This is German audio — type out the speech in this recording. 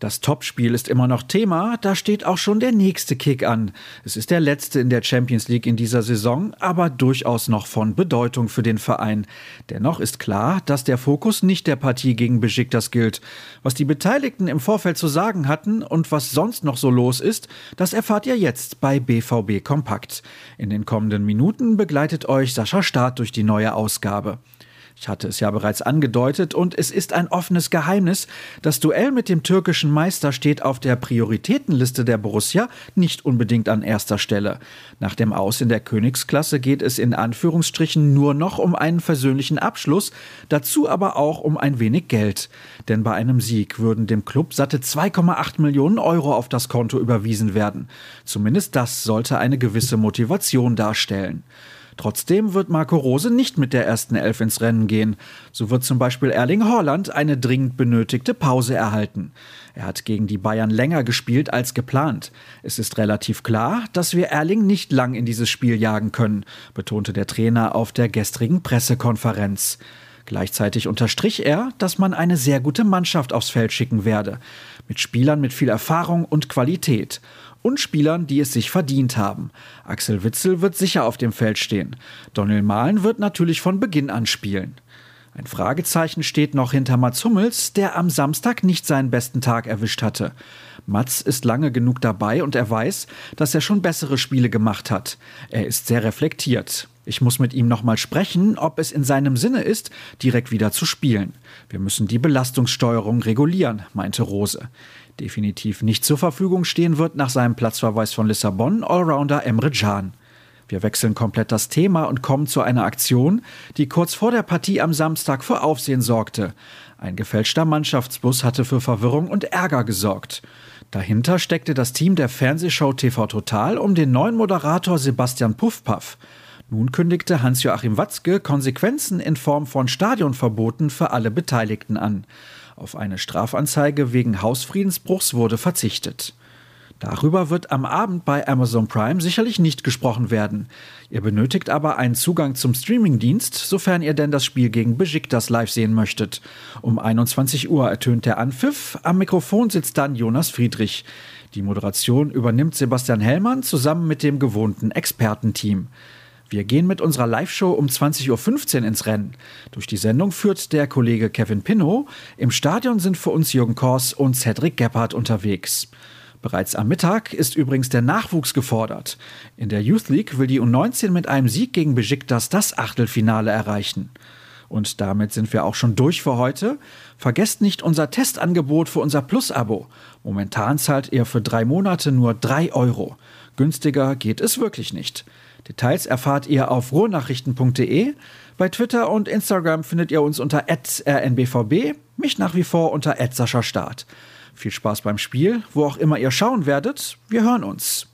Das Topspiel ist immer noch Thema, da steht auch schon der nächste Kick an. Es ist der letzte in der Champions League in dieser Saison, aber durchaus noch von Bedeutung für den Verein. Dennoch ist klar, dass der Fokus nicht der Partie gegen Besiktas gilt. Was die Beteiligten im Vorfeld zu sagen hatten und was sonst noch so los ist, das erfahrt ihr jetzt bei BVB Kompakt. In den kommenden Minuten begleitet euch Sascha Staat durch die neue Ausgabe. Ich hatte es ja bereits angedeutet und es ist ein offenes Geheimnis. Das Duell mit dem türkischen Meister steht auf der Prioritätenliste der Borussia nicht unbedingt an erster Stelle. Nach dem Aus in der Königsklasse geht es in Anführungsstrichen nur noch um einen versöhnlichen Abschluss, dazu aber auch um ein wenig Geld. Denn bei einem Sieg würden dem Club satte 2,8 Millionen Euro auf das Konto überwiesen werden. Zumindest das sollte eine gewisse Motivation darstellen. Trotzdem wird Marco Rose nicht mit der ersten Elf ins Rennen gehen. So wird zum Beispiel Erling Haaland eine dringend benötigte Pause erhalten. Er hat gegen die Bayern länger gespielt als geplant. Es ist relativ klar, dass wir Erling nicht lang in dieses Spiel jagen können, betonte der Trainer auf der gestrigen Pressekonferenz. Gleichzeitig unterstrich er, dass man eine sehr gute Mannschaft aufs Feld schicken werde, mit Spielern mit viel Erfahrung und Qualität und Spielern, die es sich verdient haben. Axel Witzel wird sicher auf dem Feld stehen. Donnel Mahlen wird natürlich von Beginn an spielen. Ein Fragezeichen steht noch hinter Mats Hummels, der am Samstag nicht seinen besten Tag erwischt hatte. Mats ist lange genug dabei und er weiß, dass er schon bessere Spiele gemacht hat. Er ist sehr reflektiert. Ich muss mit ihm nochmal sprechen, ob es in seinem Sinne ist, direkt wieder zu spielen. Wir müssen die Belastungssteuerung regulieren, meinte Rose definitiv nicht zur Verfügung stehen wird nach seinem Platzverweis von Lissabon Allrounder Emre Can. Wir wechseln komplett das Thema und kommen zu einer Aktion, die kurz vor der Partie am Samstag für Aufsehen sorgte. Ein gefälschter Mannschaftsbus hatte für Verwirrung und Ärger gesorgt. Dahinter steckte das Team der Fernsehshow TV Total um den neuen Moderator Sebastian Puffpaff. Nun kündigte Hans-Joachim Watzke Konsequenzen in Form von Stadionverboten für alle Beteiligten an. Auf eine Strafanzeige wegen Hausfriedensbruchs wurde verzichtet. Darüber wird am Abend bei Amazon Prime sicherlich nicht gesprochen werden. Ihr benötigt aber einen Zugang zum Streamingdienst, sofern ihr denn das Spiel gegen Besiktas live sehen möchtet. Um 21 Uhr ertönt der Anpfiff, am Mikrofon sitzt dann Jonas Friedrich. Die Moderation übernimmt Sebastian Hellmann zusammen mit dem gewohnten Expertenteam. Wir gehen mit unserer Live-Show um 20.15 Uhr ins Rennen. Durch die Sendung führt der Kollege Kevin Pinnow. Im Stadion sind für uns Jürgen Kors und Cedric Gebhardt unterwegs. Bereits am Mittag ist übrigens der Nachwuchs gefordert. In der Youth League will die U19 mit einem Sieg gegen Besiktas das Achtelfinale erreichen. Und damit sind wir auch schon durch für heute. Vergesst nicht unser Testangebot für unser Plus-Abo. Momentan zahlt ihr für drei Monate nur drei Euro. Günstiger geht es wirklich nicht. Details erfahrt ihr auf ruhrnachrichten.de. Bei Twitter und Instagram findet ihr uns unter rnbvb, mich nach wie vor unter Start. Viel Spaß beim Spiel, wo auch immer ihr schauen werdet. Wir hören uns.